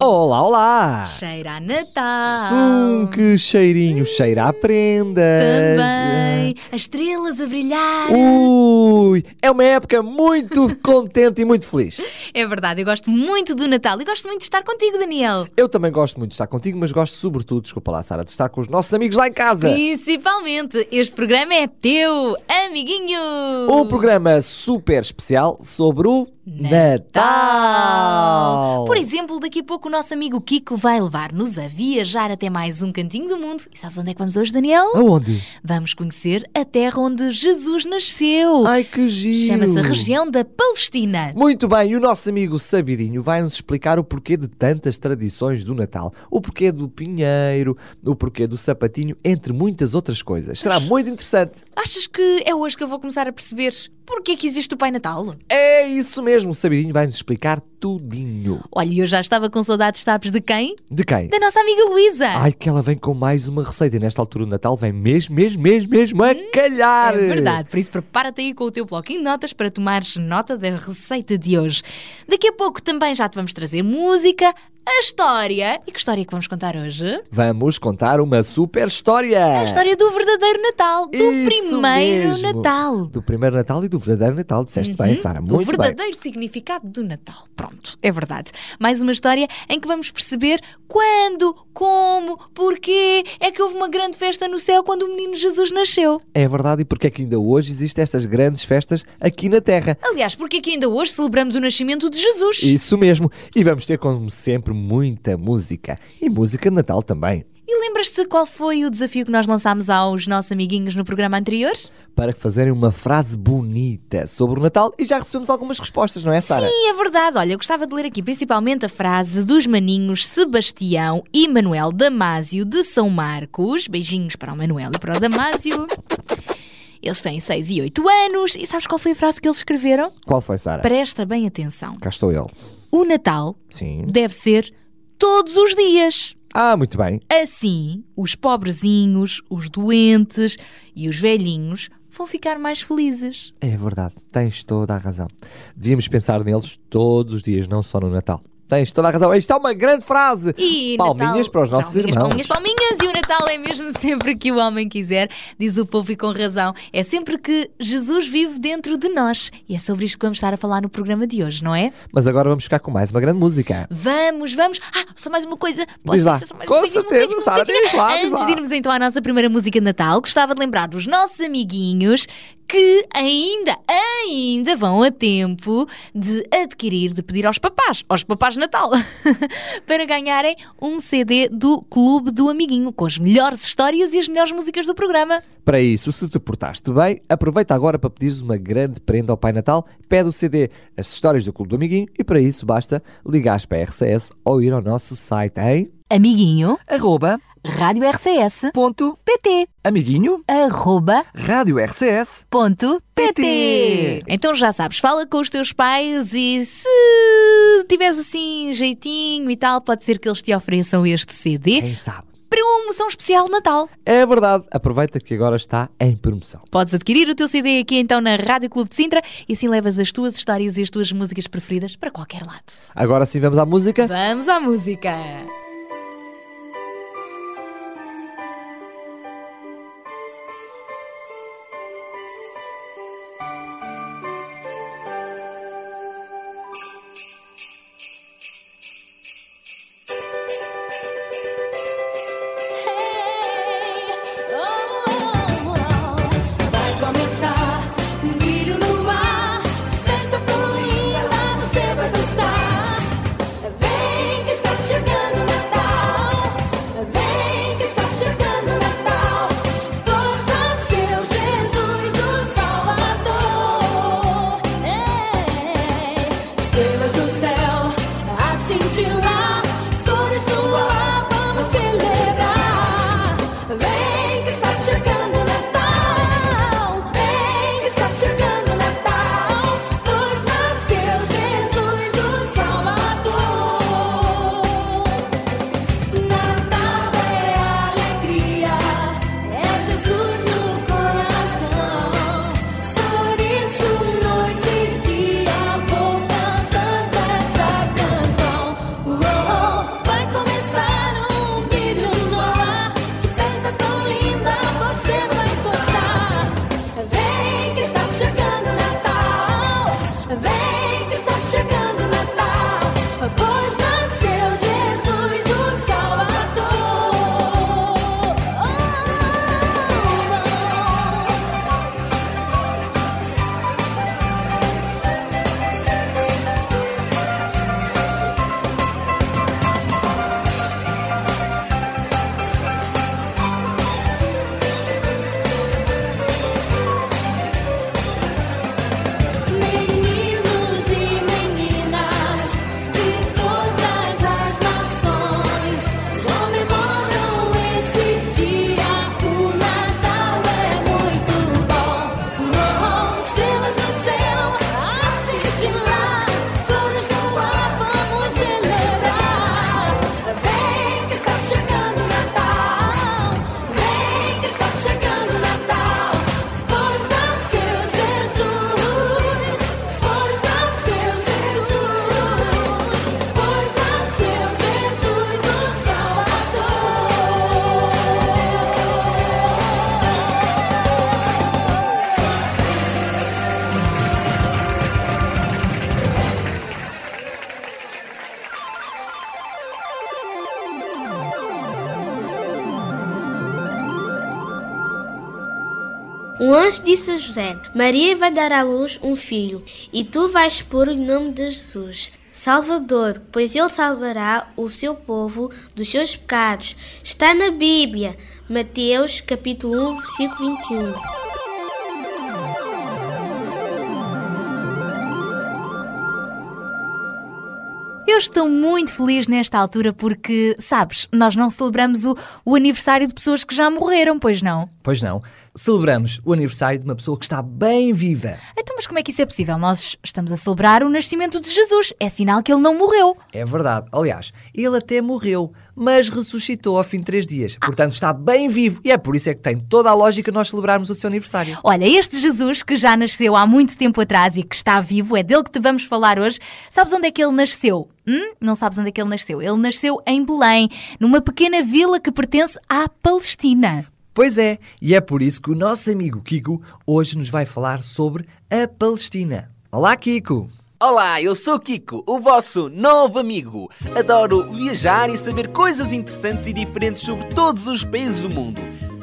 Olá, olá! Cheira a Natal. Hum, que cheirinho, cheira a prendas. Também. As estrelas a brilhar. Ui, é uma época muito contente e muito feliz. É verdade, eu gosto muito do Natal e gosto muito de estar contigo, Daniel. Eu também gosto muito de estar contigo, mas gosto sobretudo, desculpa lá, Sara, de estar com os nossos amigos lá em casa. Principalmente, este programa é teu, amiguinho. Um programa super especial sobre o Natal. Por exemplo, daqui a pouco o nosso amigo Kiko vai levar-nos a viajar até mais um cantinho do mundo. E sabes onde é que vamos hoje, Daniel? Aonde? Vamos conhecer a terra onde Jesus nasceu. Ai, que giro. Chama-se a região da Palestina. Muito bem, e o nosso amigo Sabidinho vai-nos explicar o porquê de tantas tradições do Natal. O porquê do pinheiro, o porquê do sapatinho, entre muitas outras coisas. Será muito interessante. Achas que é hoje que eu vou começar a perceber porquê que existe o Pai Natal? É isso mesmo, o Sabidinho vai-nos explicar tudinho. Olha, eu já estava com saudades, sabes de quem? De quem? Da nossa amiga Luísa. Ai, que ela vem com mais uma receita e nesta altura do Natal vem mesmo, mesmo, mesmo, mesmo a calhar. É verdade, por isso prepara-te aí com o teu bloquinho de notas para tomares nota da receita de hoje. Daqui a pouco também já te vamos trazer música, a história. E que história é que vamos contar hoje? Vamos contar uma super história. A história do verdadeiro Natal, do Isso primeiro mesmo. Natal. Do primeiro Natal e do verdadeiro Natal, disseste bem, Sara. o Muito bem. verdadeiro significado do Natal. Pronto, é verdade. Mais uma história em que vamos perceber quando, como, porquê é que houve uma grande festa no céu quando o menino Jesus nasceu. É verdade, e porque é que ainda hoje existem estas grandes festas aqui na Terra? Aliás, porque é que ainda hoje celebramos o nascimento de Jesus? Isso mesmo. E vamos ter, como sempre, muita música. E música de Natal também. E lembras-te qual foi o desafio que nós lançámos aos nossos amiguinhos no programa anterior? Para que fazerem uma frase bonita sobre o Natal. E já recebemos algumas respostas, não é, Sara? Sim, é verdade. Olha, eu gostava de ler aqui principalmente a frase dos maninhos Sebastião e Manuel Damásio de São Marcos. Beijinhos para o Manuel e para o Damásio. Eles têm 6 e 8 anos. E sabes qual foi a frase que eles escreveram? Qual foi, Sara? Presta bem atenção. Cá estou eu. O Natal Sim. deve ser todos os dias. Ah, muito bem. Assim, os pobrezinhos, os doentes e os velhinhos vão ficar mais felizes. É verdade. Tens toda a razão. Devíamos pensar neles todos os dias, não só no Natal. Tens toda a razão. Isto é uma grande frase. E Palminhas Natal- para os nossos palminhas, irmãos. Palminhas, palminhas, e o Natal é mesmo sempre que o homem quiser, diz o povo e com razão. É sempre que Jesus vive dentro de nós. E é sobre isto que vamos estar a falar no programa de hoje, não é? Mas agora vamos ficar com mais uma grande música. Vamos, vamos. Ah, só mais uma coisa. Posso Diz lá. dizer só mais Com um certeza, um Sara, diz lá, diz Antes lá. de irmos então à nossa primeira música de Natal, gostava de lembrar dos nossos amiguinhos que ainda, ainda vão a tempo de adquirir, de pedir aos papás, aos papás de Natal, para ganharem um CD do Clube do Amiguinho, com as melhores histórias e as melhores músicas do programa. Para isso, se te portaste bem, aproveita agora para pedires uma grande prenda ao Pai Natal, pede o CD As Histórias do Clube do Amiguinho e para isso basta ligares para a RCS ou ir ao nosso site em Amiguinho, arroba Rádio RCS, ponto PT, amiguinho arroba, rádio RCS ponto, PT. Então já sabes, fala com os teus pais e se tiveres assim jeitinho e tal, pode ser que eles te ofereçam este CD. Quem sabe? Promoção especial Natal. É verdade, aproveita que agora está em promoção. Podes adquirir o teu CD aqui então na Rádio Clube de Sintra e assim levas as tuas histórias e as tuas músicas preferidas para qualquer lado. Agora sim vamos à música. Vamos à música! Disse José: Maria vai dar à luz um filho, e tu vais pôr o nome de Jesus. Salvador, pois ele salvará o seu povo dos seus pecados. Está na Bíblia, Mateus capítulo 1, versículo 21. Eu estou muito feliz nesta altura porque, sabes, nós não celebramos o, o aniversário de pessoas que já morreram, pois não? Pois não. Celebramos o aniversário de uma pessoa que está bem viva. Então, mas como é que isso é possível? Nós estamos a celebrar o nascimento de Jesus. É sinal que ele não morreu. É verdade. Aliás, ele até morreu, mas ressuscitou ao fim de três dias. Portanto, está bem vivo. E é por isso é que tem toda a lógica nós celebrarmos o seu aniversário. Olha, este Jesus que já nasceu há muito tempo atrás e que está vivo, é dele que te vamos falar hoje. Sabes onde é que ele nasceu? Hum? Não sabes onde é que ele nasceu? Ele nasceu em Belém, numa pequena vila que pertence à Palestina. Pois é, e é por isso que o nosso amigo Kiko hoje nos vai falar sobre a Palestina. Olá, Kiko! Olá, eu sou Kiko, o vosso novo amigo. Adoro viajar e saber coisas interessantes e diferentes sobre todos os países do mundo.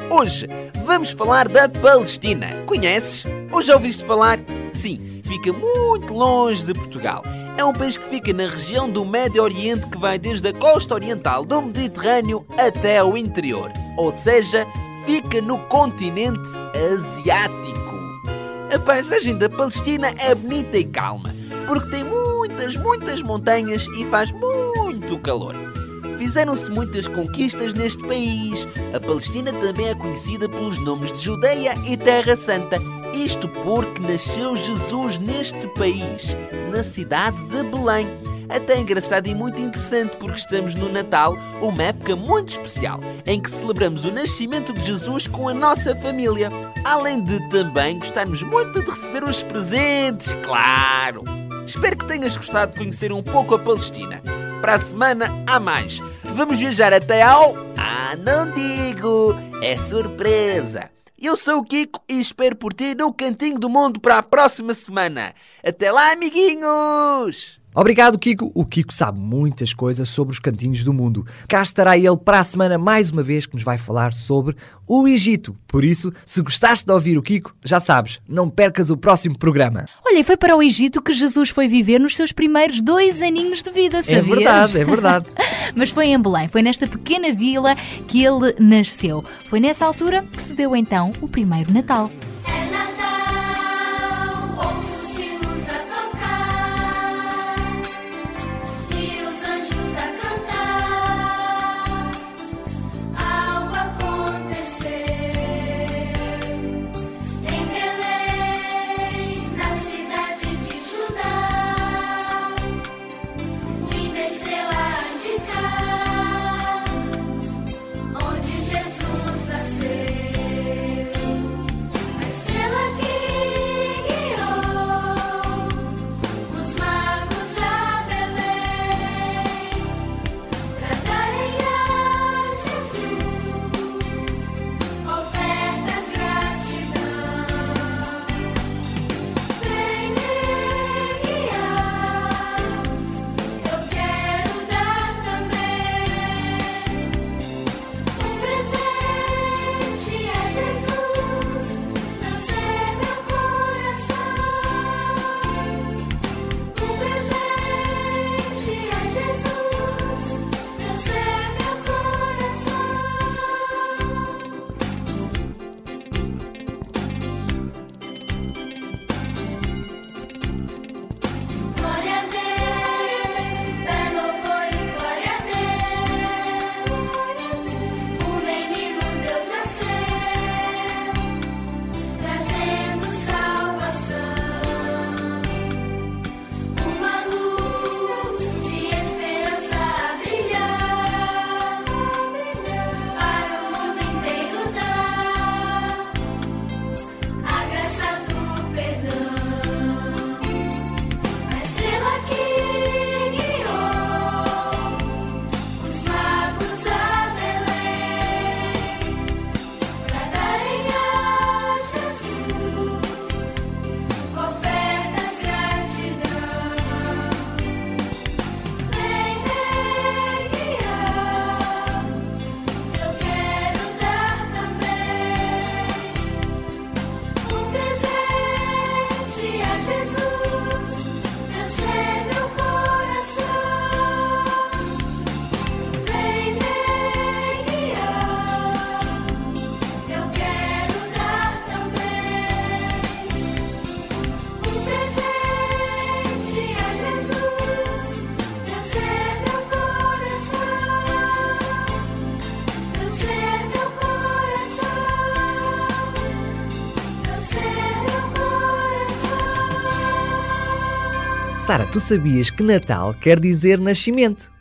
Hoje vamos falar da Palestina. Conheces? Ou já ouviste falar? Sim, fica muito longe de Portugal. É um país que fica na região do Médio Oriente que vai desde a costa oriental do Mediterrâneo até ao interior. Ou seja, fica no continente asiático. A paisagem da Palestina é bonita e calma, porque tem muitas, muitas montanhas e faz muito calor. Fizeram-se muitas conquistas neste país. A Palestina também é conhecida pelos nomes de Judeia e Terra Santa. Isto porque nasceu Jesus neste país, na cidade de Belém. Até engraçado e muito interessante porque estamos no Natal, uma época muito especial, em que celebramos o nascimento de Jesus com a nossa família. Além de também gostarmos muito de receber os presentes, claro! Espero que tenhas gostado de conhecer um pouco a Palestina. Para a semana há mais. Vamos viajar até ao. Ah, não digo! É surpresa! Eu sou o Kiko e espero por ti no Cantinho do Mundo para a próxima semana. Até lá, amiguinhos! Obrigado, Kiko. O Kiko sabe muitas coisas sobre os cantinhos do mundo. Cá estará ele para a semana mais uma vez que nos vai falar sobre o Egito. Por isso, se gostaste de ouvir o Kiko, já sabes, não percas o próximo programa. Olha, e foi para o Egito que Jesus foi viver nos seus primeiros dois aninhos de vida, sabias? É verdade, é verdade. Mas foi em Belém, foi nesta pequena vila que ele nasceu. Foi nessa altura que se deu então o primeiro Natal. É Natal, Sara, tu sabias que Natal quer dizer nascimento?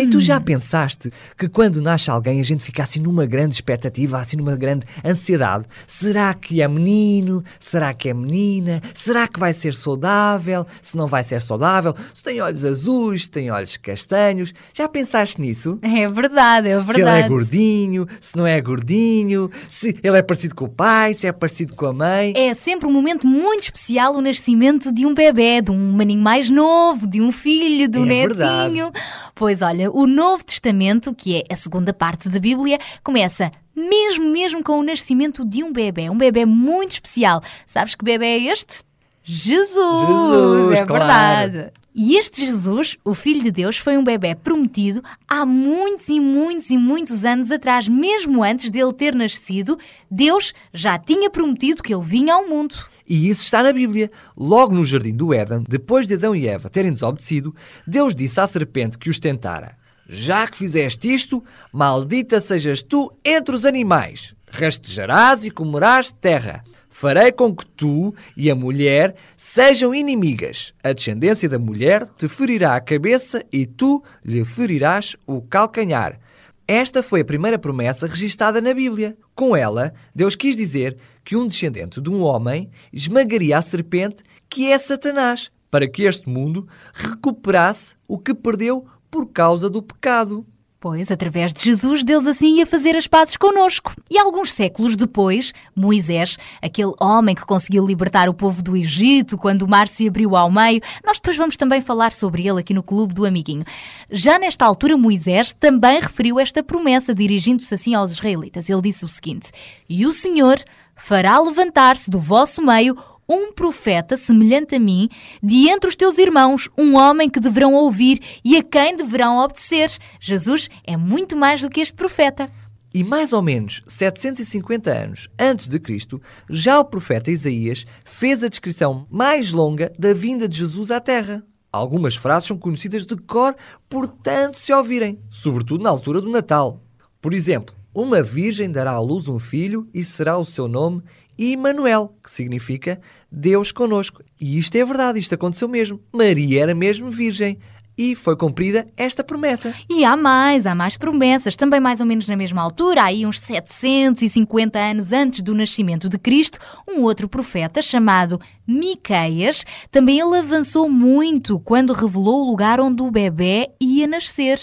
Hum. Olha, e tu já pensaste que quando nasce alguém a gente fica assim numa grande expectativa, assim numa grande ansiedade? Será que é menino? Será que é menina? Será que vai ser saudável? Se não vai ser saudável? Se tem olhos azuis, se tem olhos castanhos? Já pensaste nisso? É verdade, é verdade. Se ele é gordinho, se não é gordinho, se ele é parecido com o pai, se é parecido com a mãe. É sempre um momento muito especial o nascimento de um bebê, de um maninho mais novo, de um filho, de um É netinho. Pois olha, o Novo Testamento, que é a segunda parte da Bíblia, começa mesmo mesmo com o nascimento de um bebê, um bebê muito especial. Sabes que bebê é este? Jesus! Jesus, é claro. verdade. E este Jesus, o Filho de Deus, foi um bebê prometido há muitos e muitos e muitos anos atrás, mesmo antes dele ter nascido. Deus já tinha prometido que ele vinha ao mundo. E isso está na Bíblia. Logo no jardim do Éden, depois de Adão e Eva terem desobedecido, Deus disse à serpente que os tentara: Já que fizeste isto, maldita sejas tu entre os animais. Rastejarás e comerás terra. Farei com que tu e a mulher sejam inimigas. A descendência da mulher te ferirá a cabeça e tu lhe ferirás o calcanhar. Esta foi a primeira promessa registada na Bíblia. Com ela, Deus quis dizer que um descendente de um homem esmagaria a serpente, que é Satanás, para que este mundo recuperasse o que perdeu por causa do pecado. Pois, através de Jesus, Deus assim ia fazer as pazes connosco. E alguns séculos depois, Moisés, aquele homem que conseguiu libertar o povo do Egito quando o mar se abriu ao meio, nós depois vamos também falar sobre ele aqui no Clube do Amiguinho. Já nesta altura, Moisés também referiu esta promessa, dirigindo-se assim aos israelitas. Ele disse o seguinte: E o Senhor fará levantar-se do vosso meio um profeta semelhante a mim, de entre os teus irmãos, um homem que deverão ouvir e a quem deverão obedecer. Jesus é muito mais do que este profeta. E mais ou menos 750 anos antes de Cristo, já o profeta Isaías fez a descrição mais longa da vinda de Jesus à Terra. Algumas frases são conhecidas de cor por tanto se ouvirem, sobretudo na altura do Natal. Por exemplo, uma virgem dará à luz um filho e será o seu nome Immanuel, que significa Deus conosco. E isto é verdade, isto aconteceu mesmo. Maria era mesmo virgem e foi cumprida esta promessa. E há mais, há mais promessas, também mais ou menos na mesma altura, aí uns 750 anos antes do nascimento de Cristo, um outro profeta chamado Miqueias, também ele avançou muito quando revelou o lugar onde o bebê ia nascer.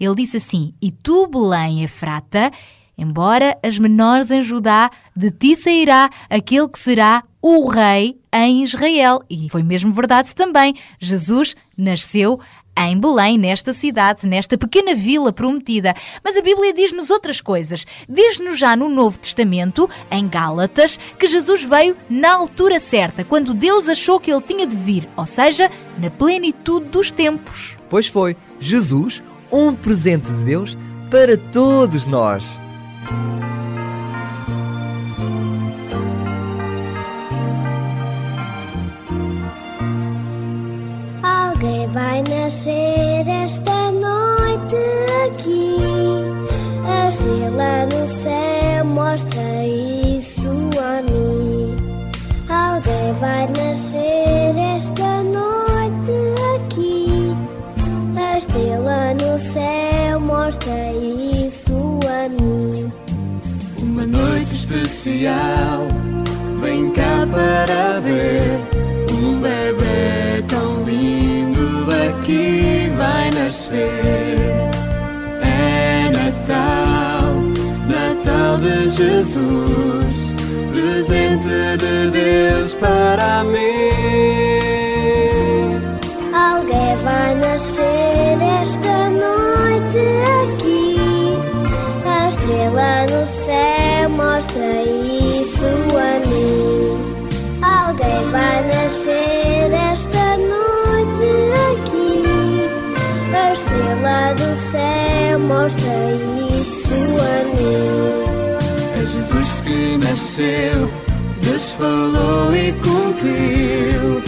Ele disse assim: "E tu, Belém Efrata, embora as menores em Judá, de ti sairá aquele que será o rei em Israel." E foi mesmo verdade também. Jesus nasceu em Belém, nesta cidade, nesta pequena vila prometida. Mas a Bíblia diz-nos outras coisas. Diz-nos já no Novo Testamento, em Gálatas, que Jesus veio na altura certa, quando Deus achou que ele tinha de vir, ou seja, na plenitude dos tempos. Pois foi, Jesus, um presente de Deus para todos nós. Alguém vai nascer esta noite aqui. A estrela no céu mostra isso a mim. Alguém vai nascer esta especial, vem cá para ver um bebê tão lindo aqui vai nascer. É Natal, Natal de Jesus, presente de Deus para mim. Nasceu, Deus falou e cumpriu.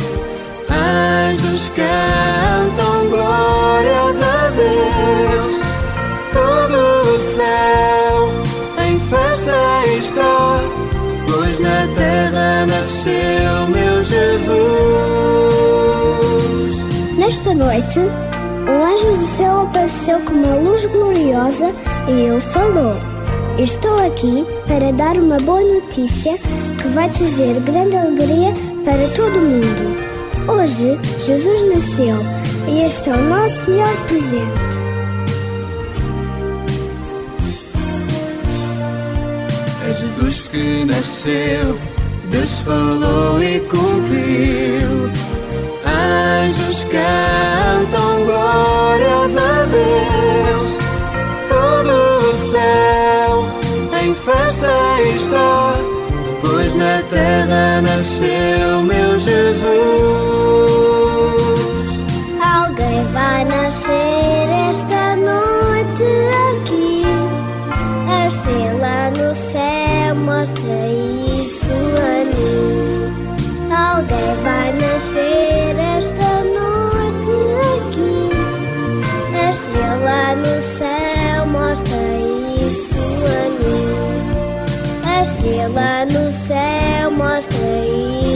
Anjos cantam glórias a Deus. Todo o céu em festa está, pois na terra nasceu meu Jesus. Nesta noite, um anjo do céu apareceu com uma luz gloriosa e ele falou: Estou aqui para dar uma boa notícia que vai trazer grande alegria para todo mundo. Hoje, Jesus nasceu e este é o nosso melhor presente. É Jesus que nasceu, Deus falou e cumpriu. Anjos cantam glórias a Deus. Está, pois na terra nasceu meu Jesus. Céu mostra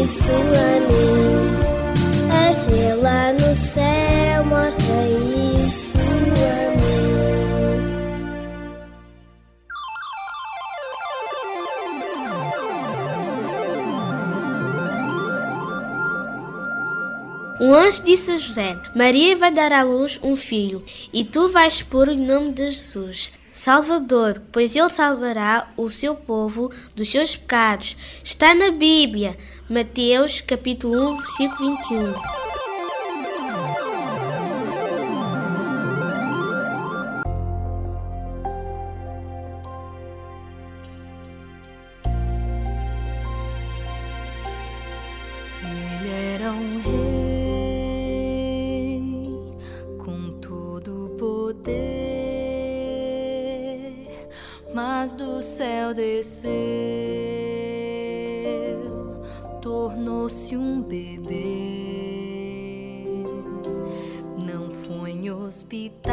isso a mim. A estrela no céu mostra isso a mim. Um anjo disse a José: Maria vai dar à luz um filho, e tu vais pôr o nome de Jesus. Salvador, pois ele salvará o seu povo dos seus pecados. Está na Bíblia, Mateus capítulo 1, versículo 21. Ele era um rei com todo o poder, mas do céu desceu, tornou-se um bebê. Não foi em hospital,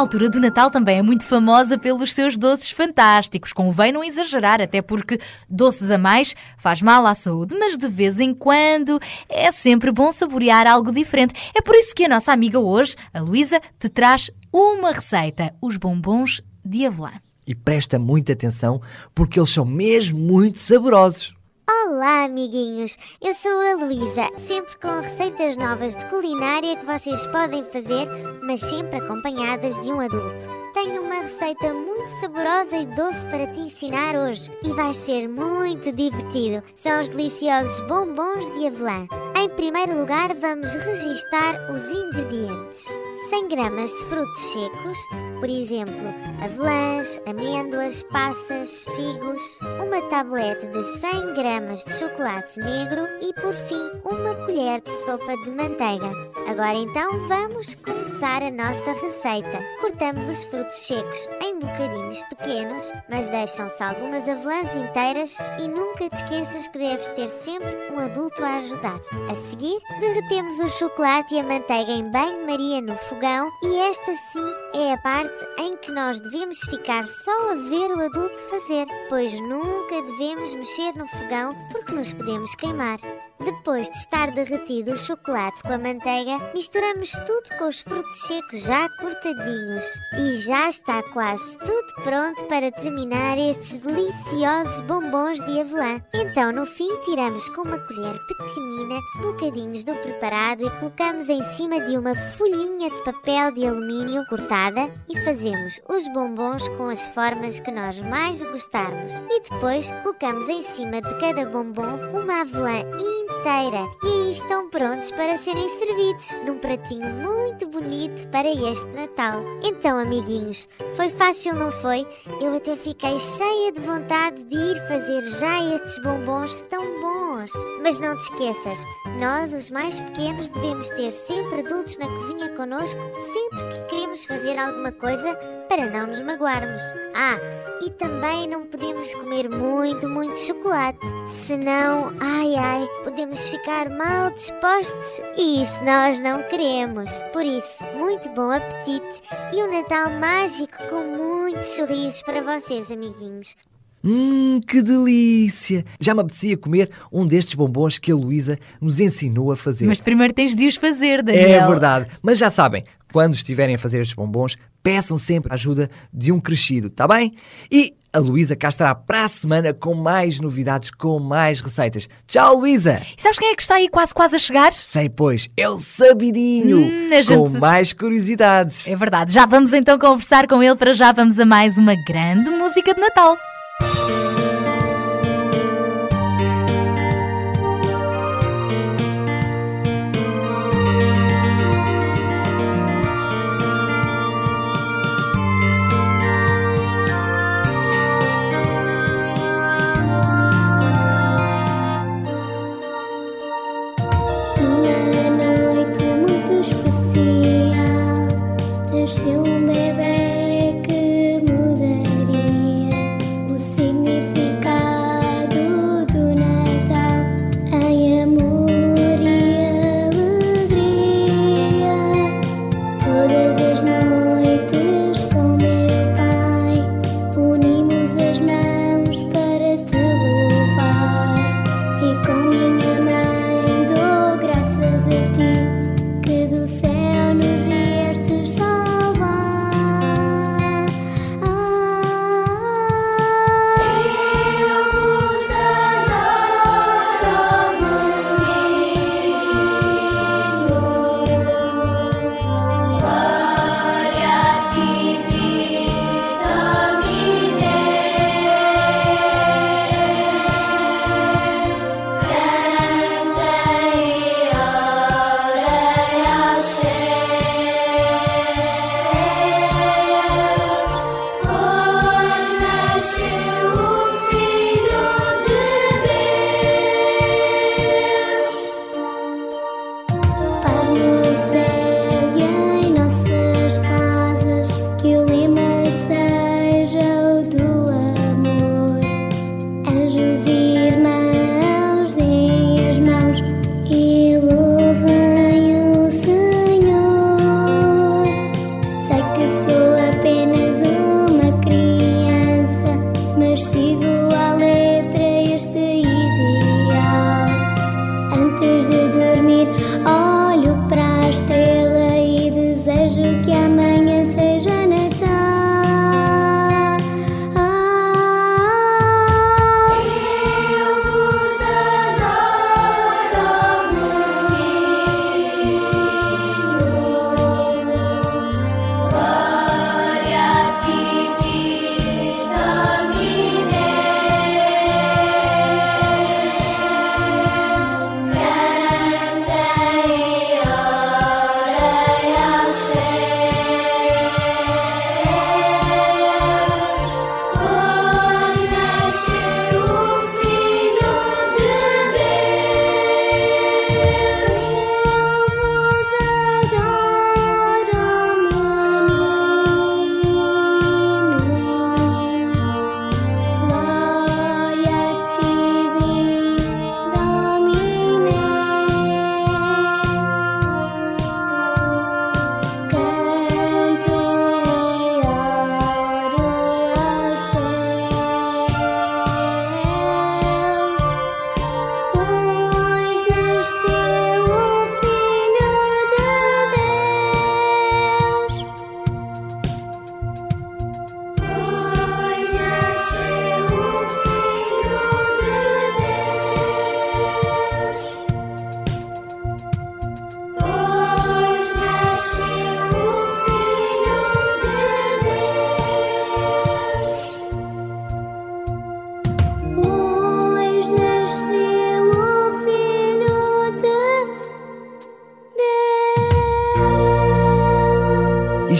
altura do Natal também é muito famosa pelos seus doces fantásticos. Convém não exagerar, até porque doces a mais faz mal à saúde, mas de vez em quando é sempre bom saborear algo diferente. É por isso que a nossa amiga hoje, a Luísa, te traz uma receita: os bombons de avelã. E presta muita atenção porque eles são mesmo muito saborosos. Olá, amiguinhos! Eu sou a Luísa, sempre com receitas novas de culinária que vocês podem fazer, mas sempre acompanhadas de um adulto. Tenho uma receita muito saborosa e doce para te ensinar hoje e vai ser muito divertido. São os deliciosos bombons de avelã. Em primeiro lugar, vamos registar os ingredientes. 100 gramas de frutos secos, por exemplo, avelãs, amêndoas, passas, figos, uma tablete de 100 gramas de chocolate negro e, por fim, uma colher de sopa de manteiga. Agora então vamos começar a nossa receita. Cortamos os frutos secos em bocadinhos pequenos, mas deixam-se algumas avelãs inteiras e nunca te esqueças que deves ter sempre um adulto a ajudar. A seguir, derretemos o chocolate e a manteiga em banho-maria no fogão e esta sim é a parte em que nós devemos ficar só a ver o adulto fazer, pois nunca devemos mexer no fogão porque nos podemos queimar. Depois de estar derretido o chocolate com a manteiga, misturamos tudo com os frutos secos já cortadinhos. E já está quase tudo pronto para terminar estes deliciosos bombons de avelã. Então, no fim, tiramos com uma colher pequenina bocadinhos do preparado e colocamos em cima de uma folhinha de papel de alumínio cortada e fazemos os bombons com as formas que nós mais gostarmos. E depois colocamos em cima de cada bombom uma avelã Thank you. Inteira e estão prontos para serem servidos num pratinho muito bonito para este Natal. Então, amiguinhos, foi fácil, não foi? Eu até fiquei cheia de vontade de ir fazer já estes bombons tão bons. Mas não te esqueças, nós, os mais pequenos, devemos ter sempre adultos na cozinha connosco sempre que queremos fazer alguma coisa para não nos magoarmos. Ah, e também não podemos comer muito, muito chocolate, senão, ai ai, podemos ficar mal dispostos e isso nós não queremos. Por isso, muito bom apetite e um Natal mágico com muitos sorrisos para vocês, amiguinhos. Hum, que delícia! Já me apetecia comer um destes bombons que a Luísa nos ensinou a fazer. Mas primeiro tens de os fazer, Daniel. É verdade. Mas já sabem, quando estiverem a fazer estes bombons, peçam sempre a ajuda de um crescido, tá bem? E a Luísa cá estará para a semana com mais novidades, com mais receitas. Tchau, Luísa! E sabes quem é que está aí quase quase a chegar? Sei, pois, é o Sabidinho, Hum, a com gente- mais curiosidades. É verdade, já vamos então conversar com ele. Para já vamos a mais uma grande música de Natal.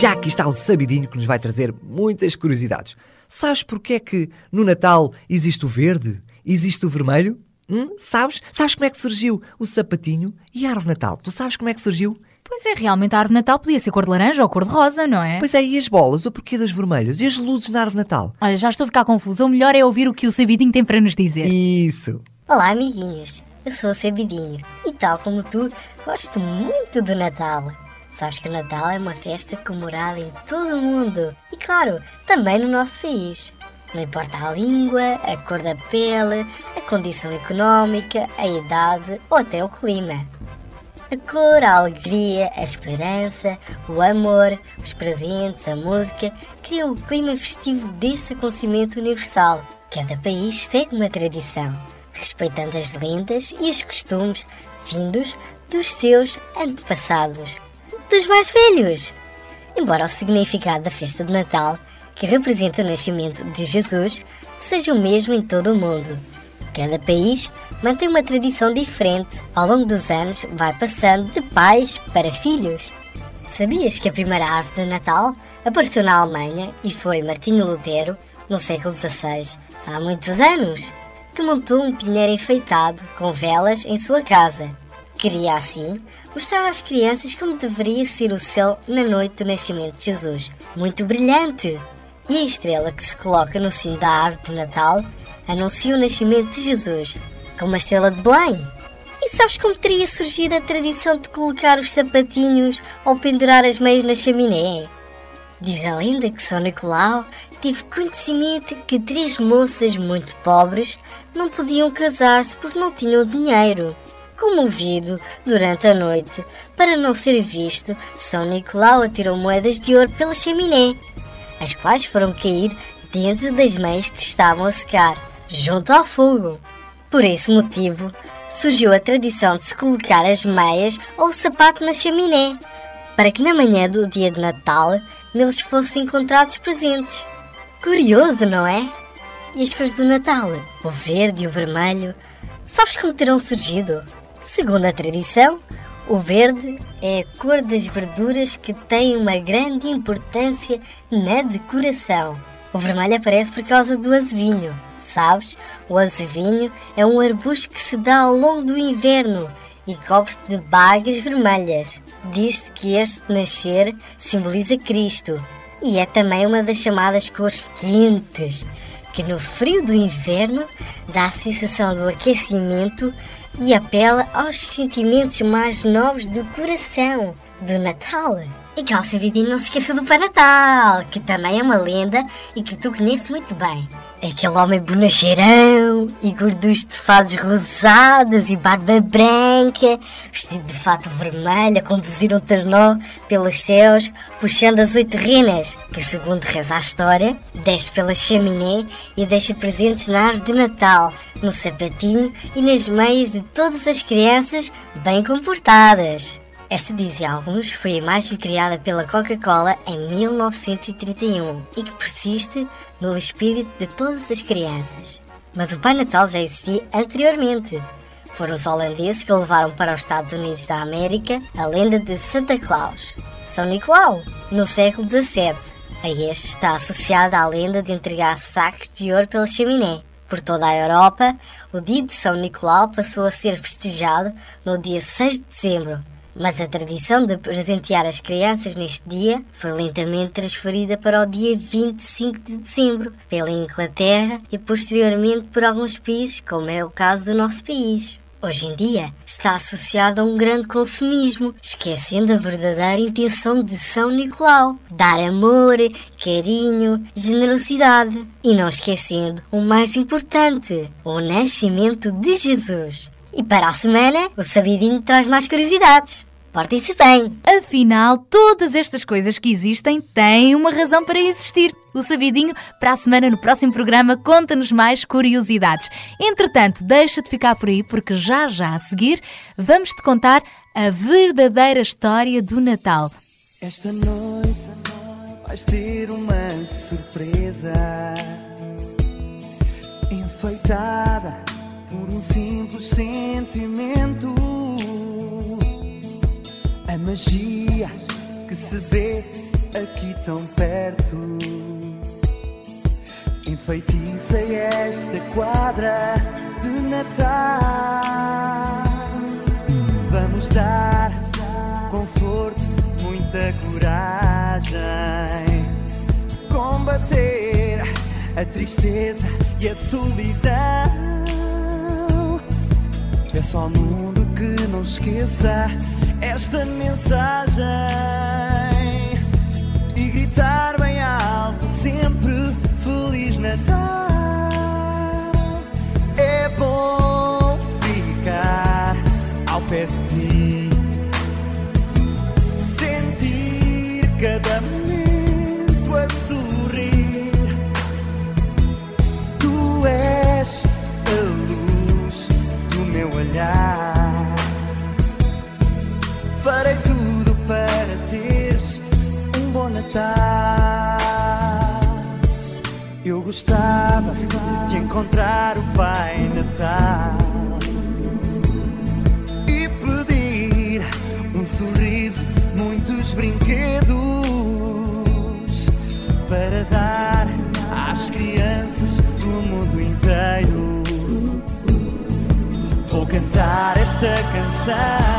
Já aqui está o Sabidinho que nos vai trazer muitas curiosidades. Sabes porque é que no Natal existe o verde? Existe o vermelho? Hum? Sabes? Sabes como é que surgiu o sapatinho e a árvore Natal? Tu sabes como é que surgiu? Pois é, realmente a árvore Natal podia ser cor de laranja ou cor de rosa, não é? Pois é, e as bolas? O porquê das vermelhas? E as luzes na árvore Natal? Olha, já estou a ficar confusa. O melhor é ouvir o que o Sabidinho tem para nos dizer. Isso! Olá, amiguinhos. Eu sou o Sabidinho e, tal como tu, gosto muito do Natal. Sabes que o Natal é uma festa comemorada em todo o mundo e, claro, também no nosso país. Não importa a língua, a cor da pele, a condição económica, a idade ou até o clima. A cor, a alegria, a esperança, o amor, os presentes, a música criam o clima festivo deste acontecimento universal. Cada país segue uma tradição, respeitando as lendas e os costumes vindos dos seus antepassados, dos mais velhos. Embora o significado da festa de Natal, que representa o nascimento de Jesus, seja o mesmo em todo o mundo. Cada país mantém uma tradição diferente. Ao longo dos anos, vai passando de pais para filhos. Sabias que a primeira árvore de Natal apareceu na Alemanha e foi Martinho Lutero, no século XVI, há muitos anos, que montou um pinheiro enfeitado com velas em sua casa. Queria assim mostrar às crianças como deveria ser o céu na noite do nascimento de Jesus, muito brilhante. E a estrela que se coloca no cimo da árvore de Natal anuncia o nascimento de Jesus, como a estrela de Belém. E sabes como teria surgido a tradição de colocar os sapatinhos ou pendurar as meias na chaminé? Diz a lenda que São Nicolau teve conhecimento que três moças muito pobres não podiam casar-se porque não tinham dinheiro. Comovido durante a noite, para não ser visto, São Nicolau atirou moedas de ouro pela chaminé, as quais foram cair dentro das meias que estavam a secar, junto ao fogo. Por esse motivo, surgiu a tradição de se colocar as meias ou o sapato na chaminé, para que na manhã do dia de Natal neles fossem encontrados presentes. Curioso, não é? E as cores do Natal, o verde e o vermelho, sabes como terão surgido? Segundo a tradição, o verde é a cor das verduras que tem uma grande importância na decoração. O vermelho aparece por causa do azevinho. Sabes? O azevinho é um arbusto que se dá ao longo do inverno e cobre-se de bagas vermelhas. Diz-se que este nascer simboliza Cristo e é também uma das chamadas cores quentes, que no frio do inverno dá a sensação do aquecimento e apela aos sentimentos mais novos do coração, do Natal. E que ao seu vidinho não se esqueça do Pai Natal, que também é uma lenda e que tu conheces muito bem. Aquele homem bonacheirão e gorducho de fases rosadas e barba branca, vestido de fato vermelho, a conduzir um ternó pelos céus, puxando as oito renas, que segundo reza a história, desce pela chaminé e deixa presentes na árvore de Natal, no sapatinho e nas meias de todas as crianças bem comportadas. Esta, dizem alguns, foi a imagem criada pela Coca-Cola em 1931 e que persiste no espírito de todas as crianças. Mas o Pai Natal já existia anteriormente. Foram os holandeses que levaram para os Estados Unidos da América a lenda de Santa Claus, São Nicolau, no século XVII. A este está associada a lenda de entregar sacos de ouro pela chaminé. Por toda a Europa, o dia de São Nicolau passou a ser festejado no dia 6 de dezembro, mas a tradição de presentear as crianças neste dia foi lentamente transferida para o dia 25 de dezembro pela Inglaterra e posteriormente por alguns países, como é o caso do nosso país. Hoje em dia está associado a um grande consumismo, esquecendo a verdadeira intenção de São Nicolau: dar amor, carinho, generosidade e não esquecendo o mais importante: o nascimento de Jesus. E para a semana, o Sabidinho traz mais curiosidades. Portem-se bem! Afinal, todas estas coisas que existem têm uma razão para existir. O Sabidinho, para a semana, no próximo programa, conta-nos mais curiosidades. Entretanto, deixa-te ficar por aí, porque já já a seguir vamos-te contar a verdadeira história do Natal. Esta noite vais ter uma surpresa enfeitada por um simples sentimento. A magia que se vê aqui tão perto. Enfeitiça esta quadra de Natal. Vamos dar conforto, muita coragem. Combater a tristeza e a solidão. Peço ao mundo que não esqueça esta mensagem. E gritar gostava de encontrar o Pai Natal e pedir um sorriso, muitos brinquedos para dar às crianças do mundo inteiro. Vou cantar esta canção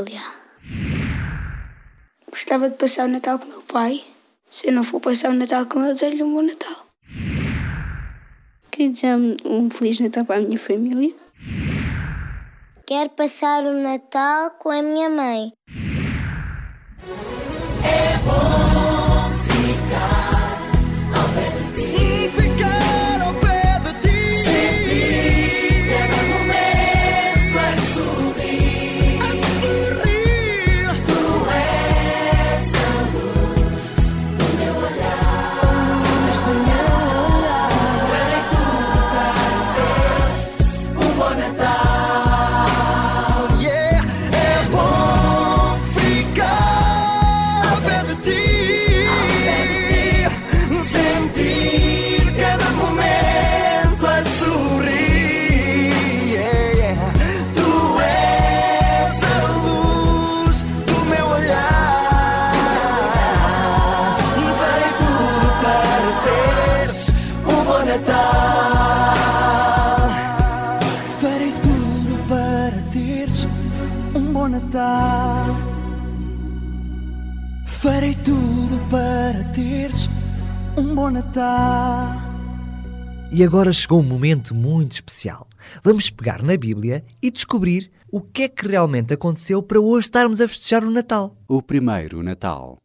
família. Gostava de passar o Natal com meu pai. Se eu não for passar o Natal com ele, desejo um bom Natal. Queria desejar um Feliz Natal para a minha família. Quero passar o Natal com a minha mãe. Ficar agora chegou um momento muito especial. Vamos pegar na Bíblia e descobrir o que é que realmente aconteceu para hoje estarmos a festejar o Natal. O primeiro Natal.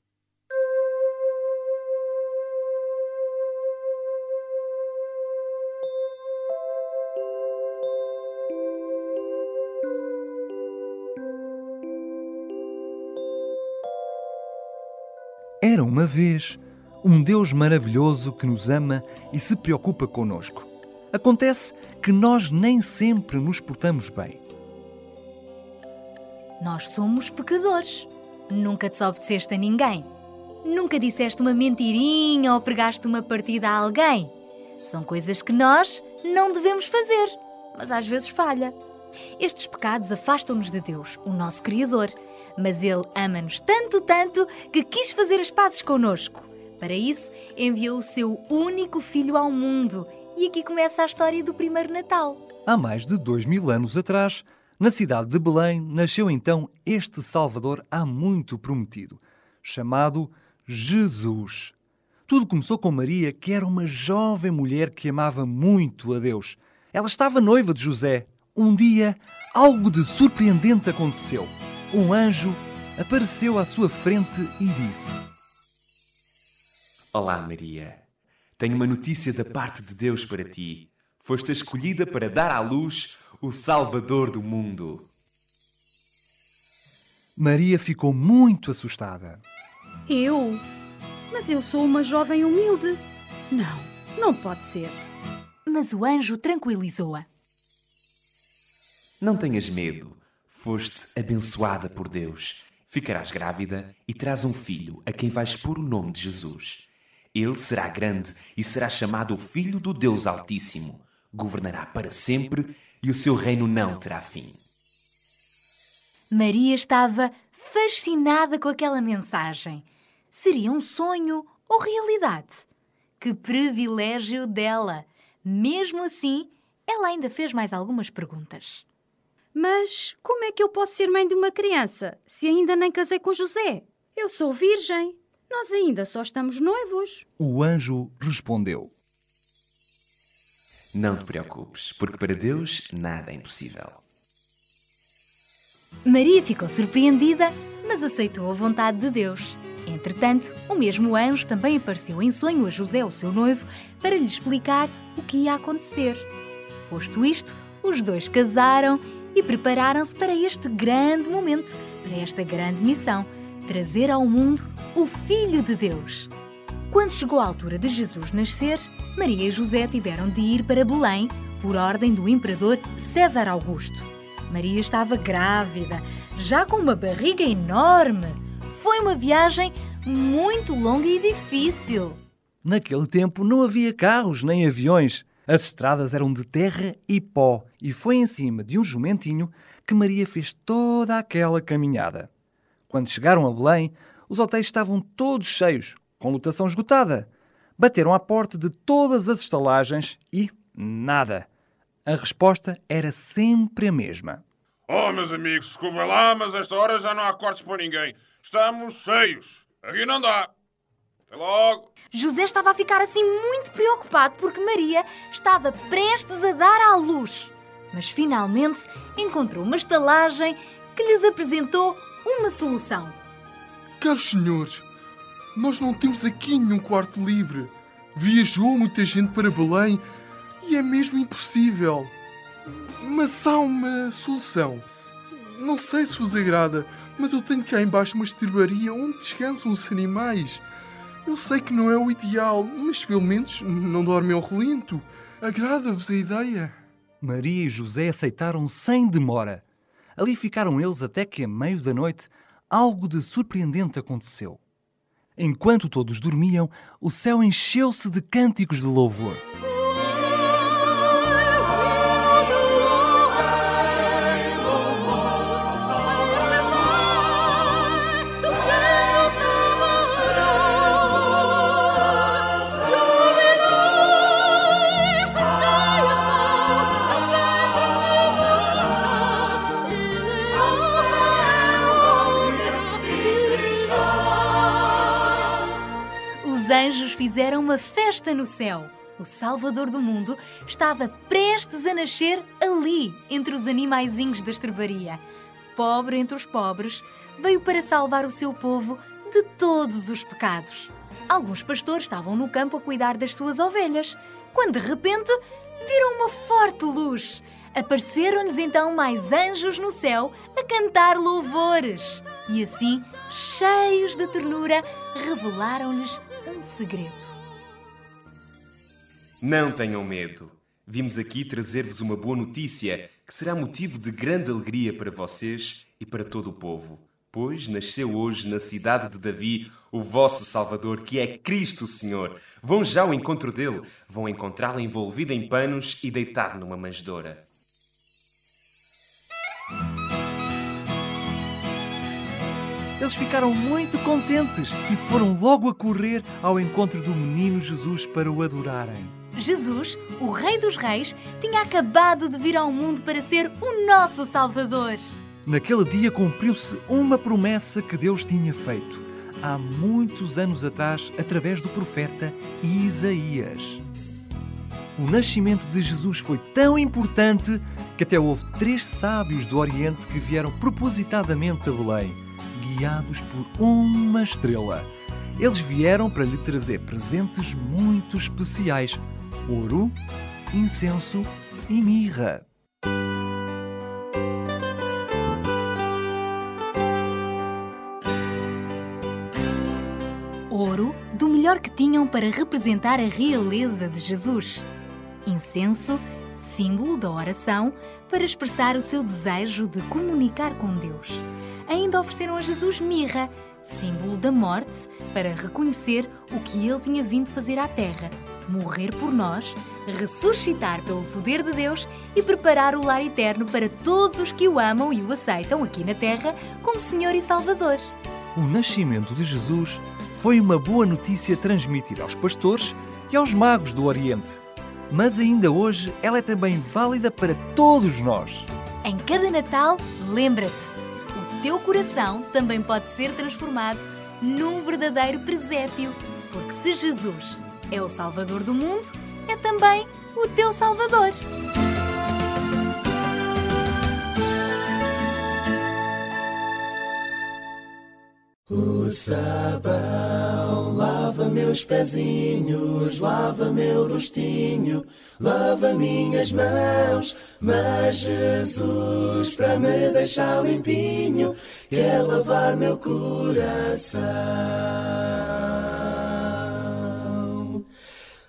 Era uma vez um Deus maravilhoso que nos ama e se preocupa conosco. Acontece que nós nem sempre nos portamos bem. Nós somos pecadores. Nunca desobedeceste a ninguém. Nunca disseste uma mentirinha ou pregaste uma partida a alguém. São coisas que nós não devemos fazer, mas às vezes falha. Estes pecados afastam-nos de Deus, o nosso Criador, mas Ele ama-nos tanto, tanto que quis fazer as pazes connosco, Para isso, enviou o seu único filho ao mundo. E aqui começa a história do primeiro Natal. Há mais de dois mil anos atrás, na cidade de Belém, nasceu então este Salvador há muito prometido, chamado Jesus. Tudo começou com Maria, que era uma jovem mulher que amava muito a Deus. Ela estava noiva de José. Um dia, algo de surpreendente aconteceu. Um anjo apareceu à sua frente e disse: Olá, Maria. Tenho uma notícia da parte de Deus para ti. Foste escolhida para dar à luz o Salvador do mundo. Maria ficou muito assustada. Eu? Mas eu sou uma jovem humilde. Não, não pode ser. Mas o anjo tranquilizou-a. Não tenhas medo. Foste abençoada por Deus. Ficarás grávida e terás um filho a quem vais pôr o nome de Jesus. Ele será grande e será chamado o Filho do Deus Altíssimo. Governará para sempre e o seu reino não terá fim. Maria estava fascinada com aquela mensagem. Seria um sonho ou realidade? Que privilégio dela! Mesmo assim, ela ainda fez mais algumas perguntas. Mas como é que eu posso ser mãe de uma criança se ainda nem casei com José? Eu sou virgem. Nós ainda só estamos noivos. O anjo respondeu: Não te preocupes, porque para Deus nada é impossível. Maria ficou surpreendida, mas aceitou a vontade de Deus. Entretanto, o mesmo anjo também apareceu em sonho a José, o seu noivo, para lhe explicar o que ia acontecer. Posto isto, os dois casaram e prepararam-se para este grande momento, para esta grande missão trazer ao mundo o Filho de Deus. Quando chegou a altura de Jesus nascer, Maria e José tiveram de ir para Belém por ordem do imperador César Augusto. Maria estava grávida, já com uma barriga enorme. Foi uma viagem muito longa e difícil. Naquele tempo não havia carros nem aviões. As estradas eram de terra e pó, e foi em cima de um jumentinho que Maria fez toda aquela caminhada. Quando chegaram a Belém, os hotéis estavam todos cheios, com lotação esgotada. Bateram à porta de todas as estalagens e nada. A resposta era sempre a mesma. Oh, meus amigos, desculpem lá, mas esta hora já não há quartos para ninguém. Estamos cheios. Aqui não dá. Até logo. José estava a ficar assim muito preocupado porque Maria estava prestes a dar à luz. Mas finalmente encontrou uma estalagem que lhes apresentou uma solução. Caros senhores, nós não temos aqui nenhum quarto livre. Viajou muita gente para Belém e é mesmo impossível. Mas há uma solução. Não sei se vos agrada, mas eu tenho cá embaixo uma estrebaria onde descansam os animais. Eu sei que não é o ideal, mas pelo menos não dormem ao relento. Agrada-vos a ideia? Maria e José aceitaram sem demora. Ali ficaram eles até que, a meio da noite, algo de surpreendente aconteceu. Enquanto todos dormiam, o céu encheu-se de cânticos de louvor. Fizeram uma festa no céu. O Salvador do mundo estava prestes a nascer ali, entre os animaizinhos da estrebaria. Pobre entre os pobres, veio para salvar o seu povo de todos os pecados. Alguns pastores estavam no campo a cuidar das suas ovelhas, quando de repente viram uma forte luz. Apareceram-lhes então mais anjos no céu a cantar louvores. E assim, cheios de ternura, revelaram-lhes segredo. Não tenham medo. Vimos aqui trazer-vos uma boa notícia que será motivo de grande alegria para vocês e para todo o povo. Pois nasceu hoje na cidade de Davi o vosso Salvador, que é Cristo Senhor. Vão já ao encontro dele, vão encontrá-lo envolvido em panos e deitado numa manjedoura. Eles ficaram muito contentes e foram logo a correr ao encontro do menino Jesus para o adorarem. Jesus, o Rei dos Reis, tinha acabado de vir ao mundo para ser o nosso Salvador. Naquele dia cumpriu-se uma promessa que Deus tinha feito há muitos anos atrás através do profeta Isaías. O nascimento de Jesus foi tão importante que até houve três sábios do Oriente que vieram propositadamente a Belém, guiados por uma estrela. Eles vieram para lhe trazer presentes muito especiais: ouro, incenso e mirra. Ouro, do melhor que tinham para representar a realeza de Jesus. Incenso, símbolo da oração, para expressar o seu desejo de comunicar com Deus. Ainda ofereceram a Jesus mirra, símbolo da morte, para reconhecer o que ele tinha vindo fazer à terra: morrer por nós, ressuscitar pelo poder de Deus e preparar o lar eterno para todos os que o amam e o aceitam aqui na terra como Senhor e Salvador. O nascimento de Jesus foi uma boa notícia transmitida aos pastores e aos magos do Oriente. Mas ainda hoje ela é também válida para todos nós. Em cada Natal, lembra-te: o teu coração também pode ser transformado num verdadeiro presépio. Porque se Jesus é o Salvador do mundo, é também o teu Salvador. O sabão lava meus pezinhos, lava meu rostinho, lava minhas mãos. Mas Jesus, para me deixar limpinho, quer lavar meu coração.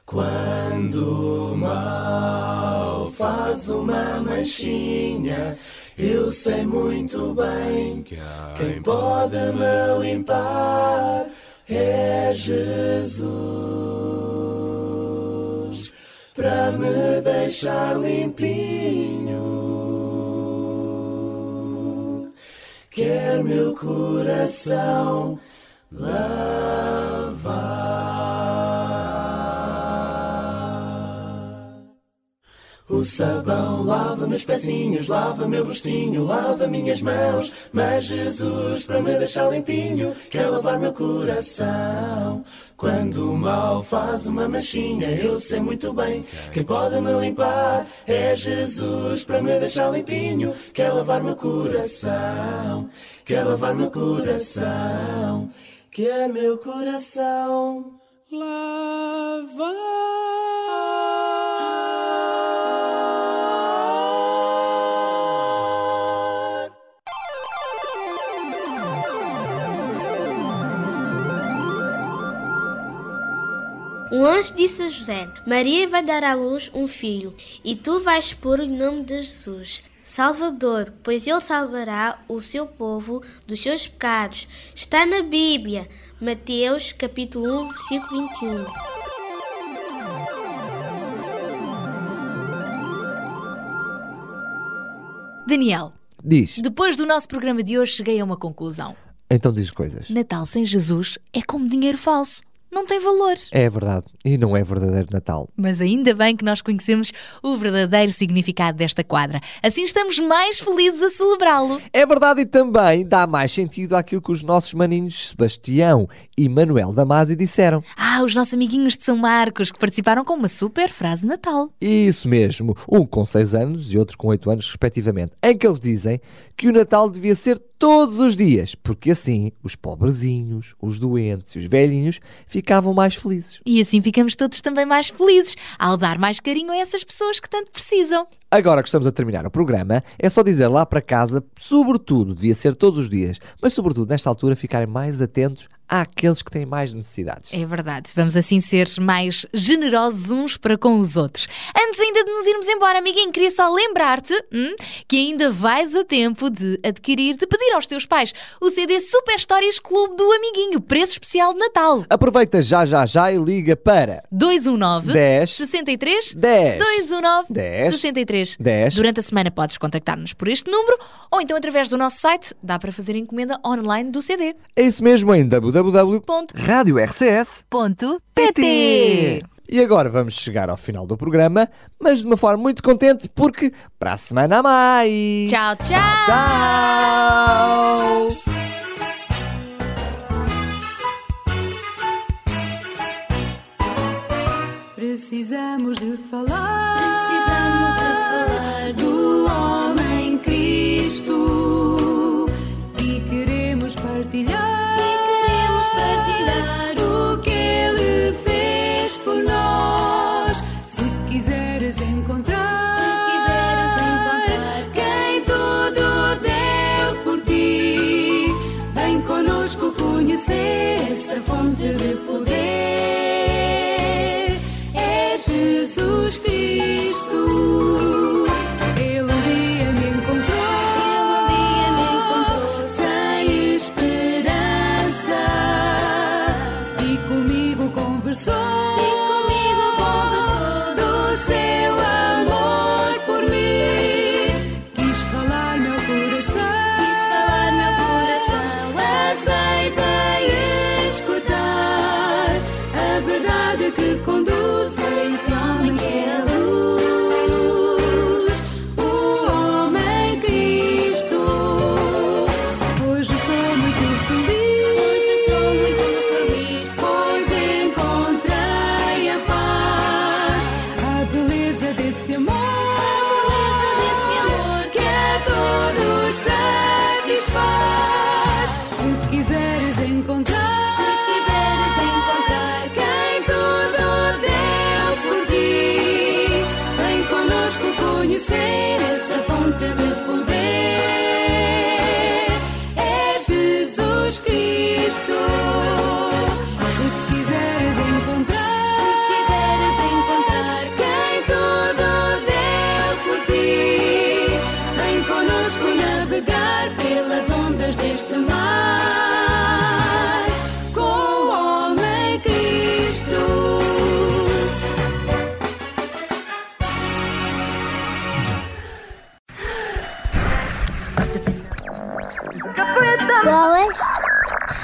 Quando o mal faz uma manchinha, eu sei muito bem que quem pode me limpar é Jesus para me deixar limpinho. Quer meu coração lavar. O sabão lava meus pezinhos, lava meu rostinho, lava minhas mãos. Mas Jesus, para me deixar limpinho, quer lavar meu coração. Quando o mal faz uma manchinha, eu sei muito bem quem pode me limpar é Jesus, para me deixar limpinho, quer lavar meu coração, quer lavar meu coração, quer meu coração lavar. Um anjo disse a José: Maria vai dar à luz um filho, e tu vais pôr o nome de Jesus. Salvador, pois ele salvará o seu povo dos seus pecados. Está na Bíblia, Mateus capítulo 1, versículo 21. Daniel, Diz. depois do nosso programa de hoje, cheguei a uma conclusão. Então diz coisas. Natal sem Jesus é como dinheiro falso. Não tem valor. É verdade. E não é verdadeiro Natal. Mas ainda bem que nós conhecemos o verdadeiro significado desta quadra. Assim estamos mais felizes a celebrá-lo. É verdade e também dá mais sentido àquilo que os nossos maninhos Sebastião e Manuel Damasio disseram. Ah, os nossos amiguinhos de São Marcos que participaram com uma super frase de Natal. Isso mesmo, um com 6 anos e outro com 8 anos, respectivamente, em que eles dizem que o Natal devia ser todos os dias, porque assim os pobrezinhos, os doentes e os velhinhos ficavam mais felizes. E assim ficamos todos também mais felizes ao dar mais carinho a essas pessoas que tanto precisam. Agora que estamos a terminar o programa, é só dizer lá para casa, sobretudo, devia ser todos os dias, mas sobretudo nesta altura ficarem mais atentos àqueles que têm mais necessidades. É verdade, vamos assim ser mais generosos uns para com os outros. Antes ainda de nos irmos embora, amiguinho, queria só lembrar-te hum, que ainda vais a tempo de adquirir, de pedir aos teus pais o CD Super Histórias Clube do Amiguinho, preço especial de Natal. Aproveita já, já, já e liga para 219 10 63 10 219 10 63 10. 10. Durante a semana podes contactar-nos por este número ou então através do nosso site. Dá para fazer encomenda online do CD. É isso mesmo em www.radiorcs.pt. E agora vamos chegar ao final do programa, mas de uma forma muito contente porque para a semana há mais. Tchau, tchau. Tchau. Precisamos de falar. Precisamos de falar